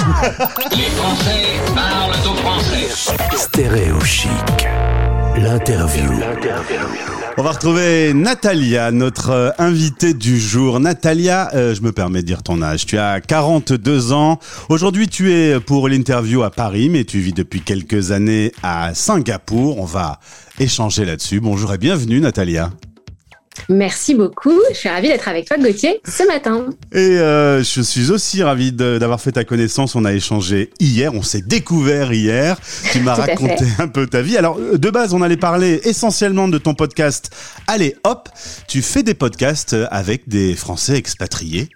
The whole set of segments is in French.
Les. Stéréo chic. L'interview. On va retrouver Natalia, notre euh, invitée du jour. Natalia, euh, je me permets de dire ton âge. Tu as 42 ans. Aujourd'hui, tu es pour l'interview à Paris, mais tu vis depuis quelques années à Singapour. On va échanger là-dessus. Bonjour et bienvenue, Natalia. Merci beaucoup. Je suis ravie d'être avec toi, Gauthier, ce matin. Et euh, je suis aussi ravi de- d'avoir fait ta connaissance. On a échangé hier, on s'est découvert hier. Tu m'as raconté un peu ta vie. Alors, euh, de base, on allait parler essentiellement de ton podcast. Allez, hop, tu fais des podcasts avec des Français expatriés.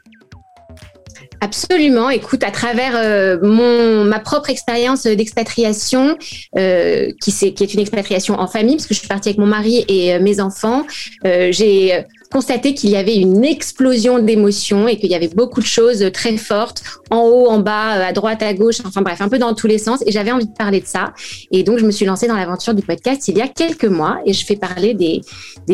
Absolument. Écoute, à travers euh, mon ma propre expérience d'expatriation, euh, qui, c'est- qui est une expatriation en famille, parce que je suis partie avec mon mari et euh, mes enfants, j'ai constaté qu'il y avait une explosion d'émotions et qu'il y avait beaucoup de choses très fortes, en haut, en bas, à droite, à gauche, enfin bref, un peu dans tous les sens. Et j'avais envie de parler de ça. Et donc, je me suis lancée dans l'aventure du podcast il y a quelques mois et je fais parler des,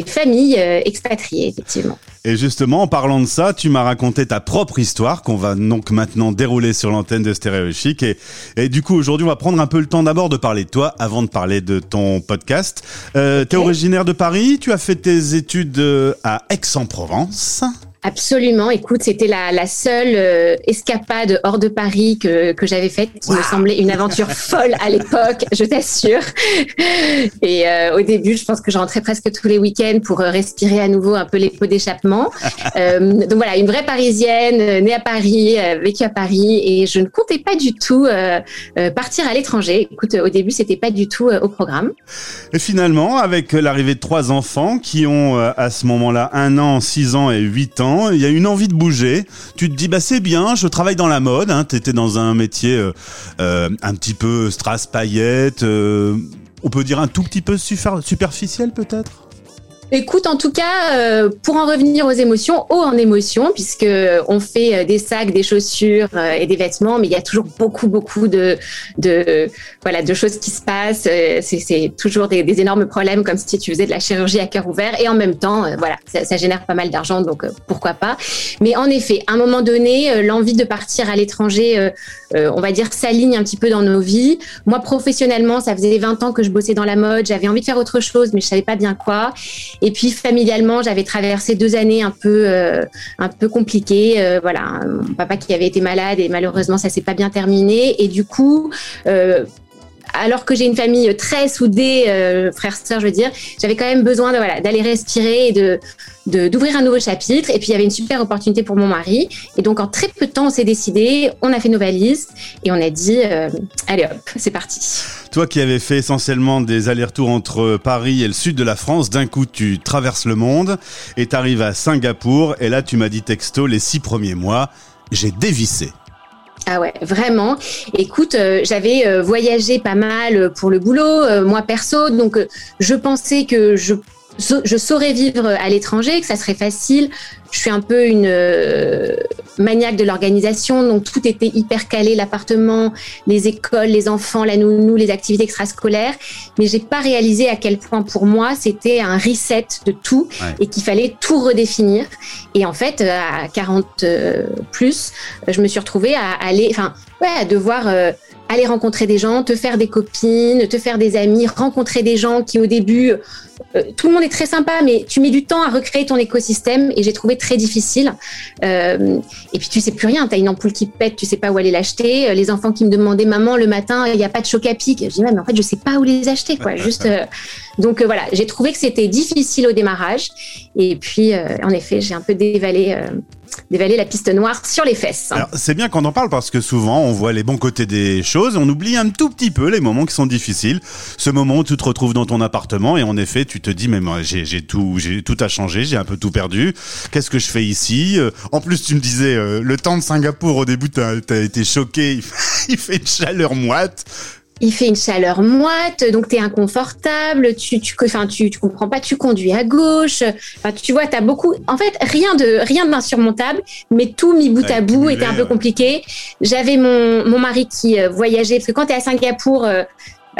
familles expatriées, effectivement. Et justement, en parlant de ça, tu m'as raconté ta propre histoire qu'on va donc maintenant dérouler sur l'antenne de Stéréo Chic. Et, et du coup, aujourd'hui, on va prendre un peu le temps d'abord de parler de toi avant de parler de ton podcast. Euh, originaire de Paris, tu as fait tes études euh, à Aix-en-Provence. Absolument. Écoute, c'était la, la seule euh, escapade hors de Paris que, que j'avais faite, qui me semblait une aventure folle à l'époque, je t'assure. Et euh, au début, je pense que je rentrais presque tous les week-ends pour euh, respirer à nouveau un peu les pots d'échappement. Euh, donc voilà, une vraie Parisienne, née à Paris, vécue à Paris, et je ne comptais pas du tout partir à l'étranger. Écoute, au début, c'était pas du tout au programme. Et finalement, avec l'arrivée de trois enfants qui ont à ce moment-là un an, six ans et huit ans, il y a une envie de bouger. Tu te dis, bah c'est bien, je travaille dans la mode. Hein, T'étais dans un métier euh, euh, un petit peu strass paillettes. euh, on peut dire un tout petit peu super- superficiel peut-être? Écoute, en tout cas, euh, pour en revenir aux émotions, haut en émotions, puisque on fait euh, des sacs, des chaussures euh, et des vêtements, mais il y a toujours beaucoup, beaucoup de, de voilà, de choses qui se passent. Euh, C'est toujours des, énormes problèmes, comme si tu faisais de la chirurgie à cœur ouvert, et en même temps, euh, voilà, ça, ça génère pas mal d'argent, donc euh, pourquoi pas. Mais en effet, à un moment donné, euh, l'envie de partir à l'étranger, euh, euh, on va dire, s'aligne un petit peu dans nos vies. Moi, professionnellement, ça faisait 20 ans que je bossais dans la mode, j'avais envie de faire autre chose, mais je savais pas bien quoi. Et puis familialement, j'avais traversé deux années un peu, euh, un peu compliquées. Euh, voilà, mon papa qui avait été malade et malheureusement ça s'est pas bien terminé. Et du coup, euh, alors que j'ai une famille très soudée, euh, frères sœurs, je veux dire, j'avais quand même besoin voilà d'aller respirer et de de- d'ouvrir un nouveau chapitre. Et puis il y avait une super opportunité pour mon mari. Et donc en très peu de temps, on s'est décidé, on a fait nos valises et on a dit euh, allez hop, c'est parti. Toi qui avais fait essentiellement des allers-retours entre Paris et le sud de la France, d'un coup tu traverses le monde et t'arrives à Singapour. Et là tu m'as dit texto les six premiers mois, j'ai dévissé. Ah ouais, vraiment. Écoute, euh, j'avais euh, voyagé pas mal euh, pour le boulot, moi perso, donc je pensais que je, je saurais vivre à l'étranger, que ça serait facile. Je suis un peu une euh, maniaque de l'organisation, donc tout était hyper calé, l'appartement, les écoles, les enfants, la nounou, les activités extrascolaires. Mais j'ai pas réalisé à quel point pour moi c'était un reset de tout Ouais. et qu'il fallait tout redéfinir. Et en fait, euh, à 40 euh, plus, je me suis retrouvée à aller, enfin, ouais, à devoir euh, aller rencontrer des gens, te faire des copines, te faire des amis, rencontrer des gens qui au début, euh, tout le monde est très sympa, mais tu mets du temps à recréer ton écosystème et j'ai trouvé très difficile. Euh, et puis tu sais plus rien, tu as une ampoule qui pète, tu sais pas où aller l'acheter. Euh, Les enfants qui me demandaient maman le matin, il n'y a pas de choc à pic. Je dis ouais, mais en fait je sais pas où les acheter quoi. Juste euh, donc euh, voilà, j'ai trouvé que c'était difficile au démarrage et puis en effet j'ai un peu dévalé dévalé la piste noire sur les fesses. C'est bien qu'on en parle parce que souvent on voit les bons côtés des choses, on oublie un tout petit peu les moments qui sont difficiles. Ce moment où tu te retrouves dans ton appartement et en effet tu te dis mais moi j'ai tout j'ai tout à changer, j'ai un peu tout perdu. Qu'est-ce que je fais ici? Euh, En plus tu me disais euh, le temps de Singapour au début t'as as été choqué, il fait une chaleur moite. Il fait une chaleur moite, donc tu es inconfortable, tu, tu, enfin, tu, tu comprends pas, tu conduis à gauche. Enfin, tu vois, tu as beaucoup. En fait, rien de rien d'insurmontable, mais tout mis bout Ouais, à bout était un peu compliqué. J'avais mon, mon mari qui euh, voyageait, parce que quand tu es à Singapour, euh,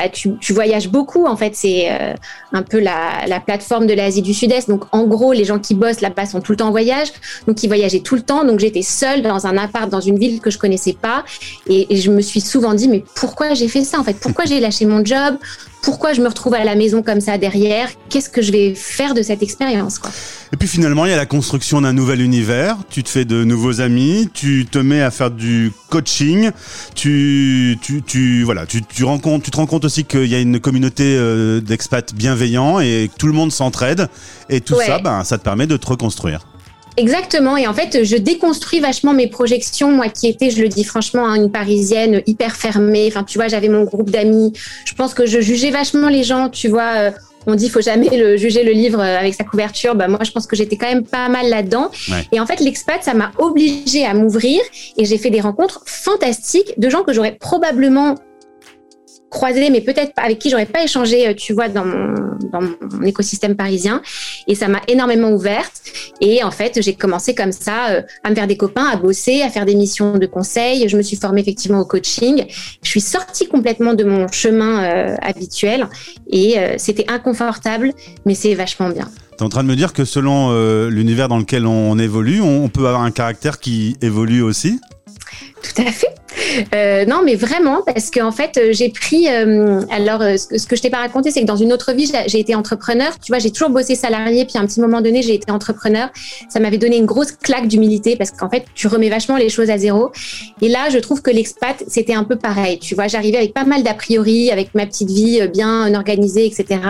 bah, tu, voyages beaucoup. En fait, c'est euh, un peu la, la plateforme de l'Asie du Sud-Est. Donc, en gros, les gens qui bossent là-bas sont tout le temps en voyage. Donc, ils voyageaient tout le temps. Donc, j'étais seule dans un appart dans une ville que je connaissais pas. Et, je me suis souvent dit, mais pourquoi j'ai fait ça en fait? Pourquoi j'ai lâché mon job? Pourquoi je me retrouve à la maison comme ça derrière? Qu'est-ce que je vais faire de cette expérience Et puis finalement, il y a la construction d'un nouvel univers. Tu te fais de nouveaux amis, tu te mets à faire du coaching, tu, tu, voilà, tu, tu, rencontres, tu te rends aussi qu'il y a une communauté euh, d'expats bienveillants et que tout le monde s'entraide. Et tout Ouais. ça, ben, ça te permet de te reconstruire. Exactement. Et en fait, je déconstruis vachement mes projections. Moi, qui étais, je le dis franchement, hein, une Parisienne hyper fermée. Enfin, tu vois, j'avais mon groupe d'amis. Je pense que je jugeais vachement les gens. Tu vois, euh, on dit faut jamais le, juger le livre euh, avec sa couverture. Bah moi, je pense que j'étais quand même pas mal là-dedans. Ouais. Et en fait, l'expat, ça m'a obligée à m'ouvrir. Et j'ai fait des rencontres fantastiques de gens que j'aurais probablement croisés, mais peut-être avec qui j'aurais pas échangé, euh, tu vois, dans mon, dans mon écosystème parisien. Et ça m'a énormément ouverte. Et en fait, j'ai commencé comme ça euh, à me faire des copains, à bosser, à faire des missions de conseil. Je me suis formée effectivement au coaching. Je suis sortie complètement de mon chemin euh, habituel et c'était inconfortable, mais c'est vachement bien. T'es en train de me dire que selon l'univers dans lequel on, évolue, on peut avoir un caractère qui évolue aussi? Tout à fait. Euh, non, mais vraiment, parce qu'en fait, euh, j'ai pris. euh, alors, ce que, ce que je t'ai pas raconté, c'est que dans une autre vie, j'ai- été entrepreneur. Tu vois, j'ai toujours bossé salarié, puis à un petit moment donné, j'ai été entrepreneur. Ça m'avait donné une grosse claque d'humilité parce qu'en fait, tu remets vachement les choses à zéro. Et là, je trouve que l'expat, c'était un peu pareil. Tu vois, j'arrivais avec pas mal d'a priori, avec ma petite vie bien organisée, etc.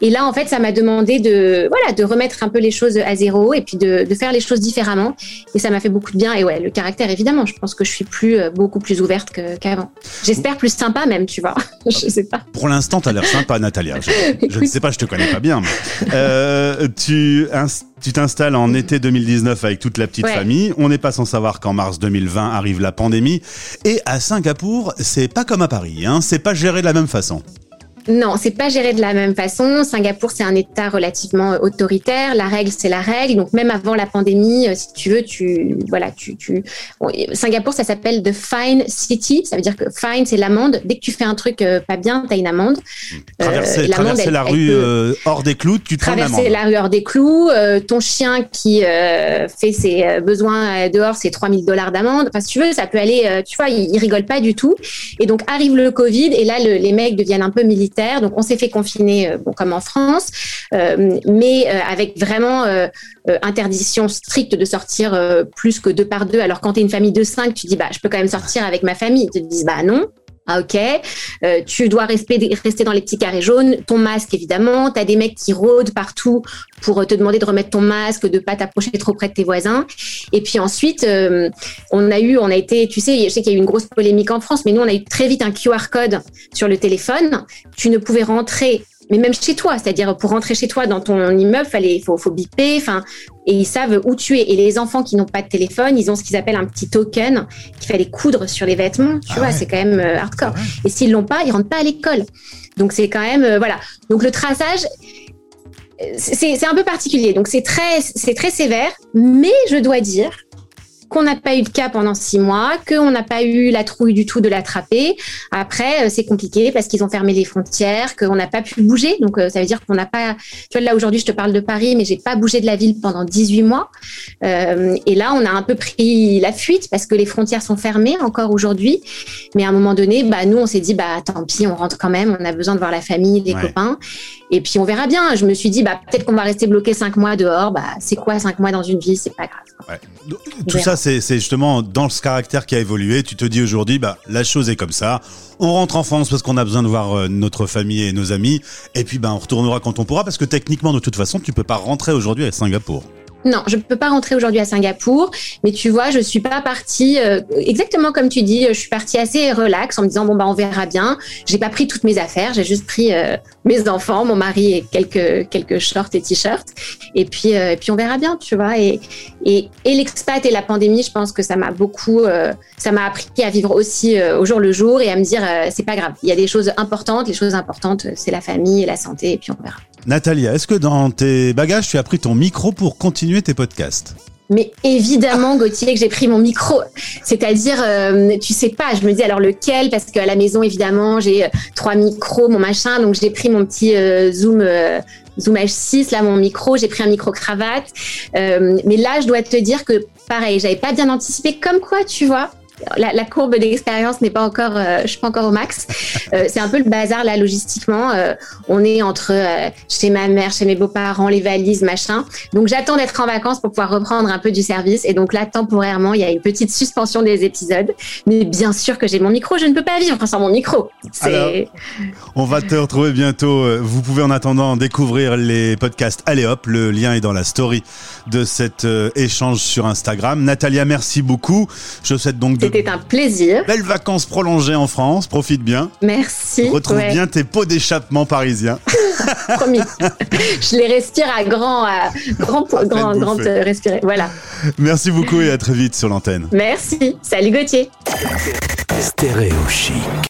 Et là, en fait, ça m'a demandé de, voilà, de remettre un peu les choses à zéro et puis de, de faire les choses différemment. Et ça m'a fait beaucoup de bien. Et ouais, le caractère, évidemment, je pense que je suis plus, euh, beaucoup plus ouverte qu'avant. J'espère plus sympa même, tu vois. je sais pas. Pour l'instant, t'as l'air sympa, Natalia. Je, je ne sais pas, je te connais pas bien. Mais, euh, tu tu t'installes en été 2019 avec toute la petite Ouais. famille. On n'est pas sans savoir qu'en mars 2020 arrive la pandémie. Et à Singapour, c'est pas comme à Paris. Hein, c'est pas géré de la même façon. Non, c'est pas géré de la même façon. Singapour, c'est un État relativement autoritaire. La règle, c'est la règle. Donc même avant la pandémie, euh, si tu veux, tu voilà, tu tu. bon, Singapour, ça s'appelle the fine city. Ça veut dire que fine, c'est l'amende. Dès que tu fais un truc euh, pas bien, t'as une amende. Euh, Traverser, l'amende, traverser elle- la rue euh, hors des clous, tu te traverser la rue hors des clous, euh, ton chien qui fait ses besoins dehors, c'est 3000 dollars d'amende. Enfin, si tu veux, ça peut aller, tu vois, ils, ils rigolent pas du tout. Et donc arrive le Covid et là, le- les mecs deviennent un peu militaires. Donc on s'est fait confiner, euh, comme en France, euh, mais euh, avec vraiment interdiction stricte de sortir plus que deux par deux. Alors quand tu es une famille de cinq, tu dis, bah, je peux quand même sortir avec ma famille. Ils te disent, bah non. Ah ok, Euh, tu dois rester, dans les petits carrés jaunes, ton masque évidemment, tu as des mecs qui rôdent partout pour te demander de remettre ton masque, de pas t'approcher trop près de tes voisins. Et puis ensuite, euh, on a eu, on a été, tu sais, je sais qu'il y a eu une grosse polémique en France, mais nous on a eu très vite un QR code sur le téléphone. Tu ne pouvais rentrer, mais même chez toi, c'est-à-dire pour rentrer chez toi dans ton immeuble, fallait, faut, faut biper, enfin, et ils savent où tu es. Et les enfants qui n'ont pas de téléphone, ils ont ce qu'ils appellent un petit token qu'il fallait coudre sur les vêtements. Tu Ah vois, ouais. c'est quand même euh, hardcore. Et s'ils l'ont pas, ils rentrent pas à l'école. Donc c'est quand même euh, voilà. Donc le traçage, euh, c'est c'est un peu particulier. Donc c'est très c'est très sévère, mais je dois dire qu'on n'a pas eu de cas pendant six mois, qu'on n'a pas eu la trouille du tout de l'attraper. Après, euh, c'est compliqué parce qu'ils ont fermé les frontières, qu'on n'a pas pu bouger. Donc, euh, ça veut dire qu'on n'a pas. Tu vois, là aujourd'hui, je te parle de Paris, mais j'ai pas bougé de la ville pendant 18 mois. Euh, et là, on a un peu pris la fuite parce que les frontières sont fermées encore aujourd'hui. Mais à un moment donné, bah nous, on s'est dit, bah tant pis, on rentre quand même. On a besoin de voir la famille, les Ouais. copains. Et puis on verra bien. Je me suis dit, bah peut-être qu'on va rester bloqué cinq mois dehors. Bah c'est quoi cinq mois dans une vie? C'est pas grave. Ouais. Tout ça, c'est justement dans ce caractère qui a évolué. Tu te dis aujourd'hui, bah, la chose est comme ça. On rentre en France parce qu'on a besoin de voir euh, notre famille et nos amis. Et puis, bah, on retournera quand on pourra parce que techniquement, de toute façon, tu peux pas rentrer aujourd'hui à Singapour. Non, je peux pas rentrer aujourd'hui à Singapour, mais tu vois, je suis pas partie euh, exactement comme tu dis. Je suis partie assez relax en me disant bon bah on verra bien. J'ai pas pris toutes mes affaires, j'ai juste pris euh, mes enfants, mon mari et quelques quelques shorts et t-shirts. Et puis euh, et puis on verra bien, tu vois. Et et, l'expat et la pandémie, je pense que ça m'a beaucoup, euh, ça m'a appris à vivre aussi euh, au jour le jour et à me dire euh, c'est pas grave. Il y a des choses importantes. Les choses importantes, c'est la famille et la santé. Et puis on verra. Natalia, est-ce que dans tes bagages, tu as pris ton micro pour continuer tes podcasts? Mais évidemment, Gauthier, que j'ai pris mon micro. C'est-à-dire, euh, tu sais pas, je me dis alors lequel, parce qu'à la maison, évidemment, j'ai euh, trois micros, mon machin, donc j'ai pris mon petit euh, Zoom. Zoom H6, là mon micro, j'ai pris un micro cravate. mais là, je dois te dire que pareil, j'avais pas bien anticipé. Comme quoi, tu vois, la, courbe d'expérience n'est pas encore, euh, je suis pas encore au max. Euh, c'est un peu le bazar là logistiquement. Euh, on est entre chez ma mère, chez mes beaux-parents, les valises, machin. Donc j'attends d'être en vacances pour pouvoir reprendre un peu du service. Et donc là, temporairement, il y a une petite suspension des épisodes. Mais bien sûr que j'ai mon micro, je ne peux pas vivre sans mon micro. on va te retrouver bientôt. Vous pouvez en attendant découvrir les podcasts. Allez hop, le lien est dans la story de cet échange sur Instagram. Natalia, merci beaucoup. Je souhaite donc de c'était un plaisir. Belles vacances prolongées en France, profite bien. Merci. Retrouve bien tes pots d'échappement parisiens. Promis. Je les respire à grand, à grand, grand, grand euh, respirer. Voilà. Merci beaucoup et à très vite sur l'antenne. Merci. Salut Gauthier. Stéréo chic.